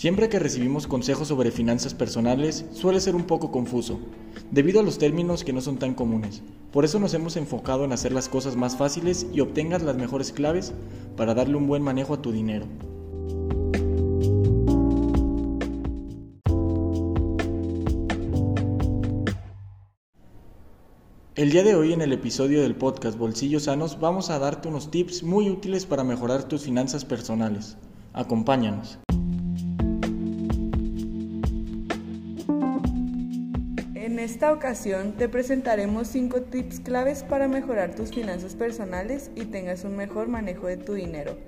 Siempre que recibimos consejos sobre finanzas personales suele ser un poco confuso, debido a los términos que no son tan comunes. Por eso nos hemos enfocado en hacer las cosas más fáciles y obtengas las mejores claves para darle un buen manejo a tu dinero. El día de hoy en el episodio del podcast Bolsillos Sanos vamos a darte unos tips muy útiles para mejorar tus finanzas personales. Acompáñanos. Esta ocasión te presentaremos 5 tips claves para mejorar tus finanzas personales y tengas un mejor manejo de tu dinero.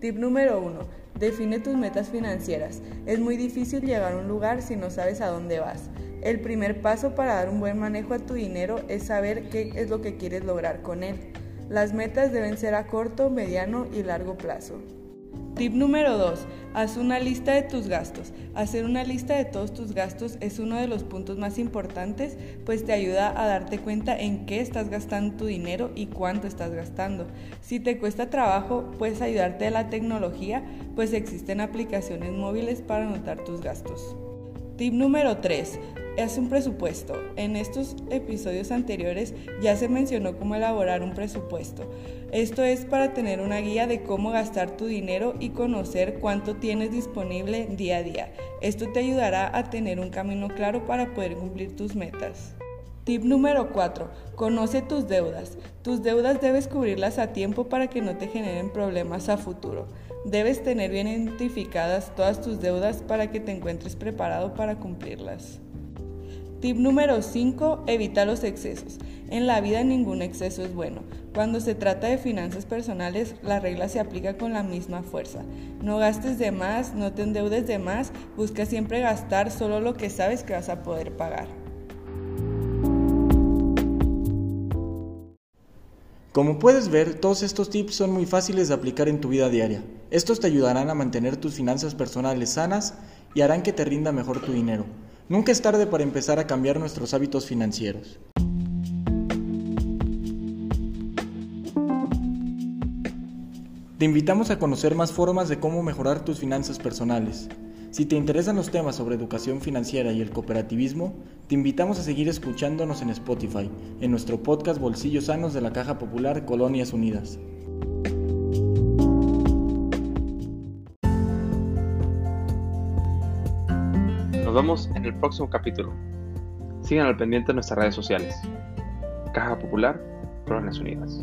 Tip número 1. Define tus metas financieras. Es muy difícil llegar a un lugar si no sabes a dónde vas. El primer paso para dar un buen manejo a tu dinero es saber qué es lo que quieres lograr con él. Las metas deben ser a corto, mediano y largo plazo. Tip número 2. Haz una lista de tus gastos. Hacer una lista de todos tus gastos es uno de los puntos más importantes, pues te ayuda a darte cuenta en qué estás gastando tu dinero y cuánto estás gastando. Si te cuesta trabajo, puedes ayudarte de la tecnología, pues existen aplicaciones móviles para anotar tus gastos. Tip número 3. Haz un presupuesto. En estos episodios anteriores ya se mencionó cómo elaborar un presupuesto. Esto es para tener una guía de cómo gastar tu dinero y conocer cuánto tienes disponible día a día. Esto te ayudará a tener un camino claro para poder cumplir tus metas. Tip número 4. Conoce tus deudas. Tus deudas debes cubrirlas a tiempo para que no te generen problemas a futuro. Debes tener bien identificadas todas tus deudas para que te encuentres preparado para cumplirlas. Tip número 5. Evita los excesos. En la vida ningún exceso es bueno. Cuando se trata de finanzas personales, la regla se aplica con la misma fuerza. No gastes de más, no te endeudes de más, busca siempre gastar solo lo que sabes que vas a poder pagar. Como puedes ver, todos estos tips son muy fáciles de aplicar en tu vida diaria. Estos te ayudarán a mantener tus finanzas personales sanas y harán que te rinda mejor tu dinero. Nunca es tarde para empezar a cambiar nuestros hábitos financieros. Te invitamos a conocer más formas de cómo mejorar tus finanzas personales. Si te interesan los temas sobre educación financiera y el cooperativismo, te invitamos a seguir escuchándonos en Spotify, en nuestro podcast Bolsillos Sanos de la Caja Popular Colonias Unidas. Nos vemos en el próximo capítulo. Sigan al pendiente en nuestras redes sociales. Caja Popular, Colonias Unidas.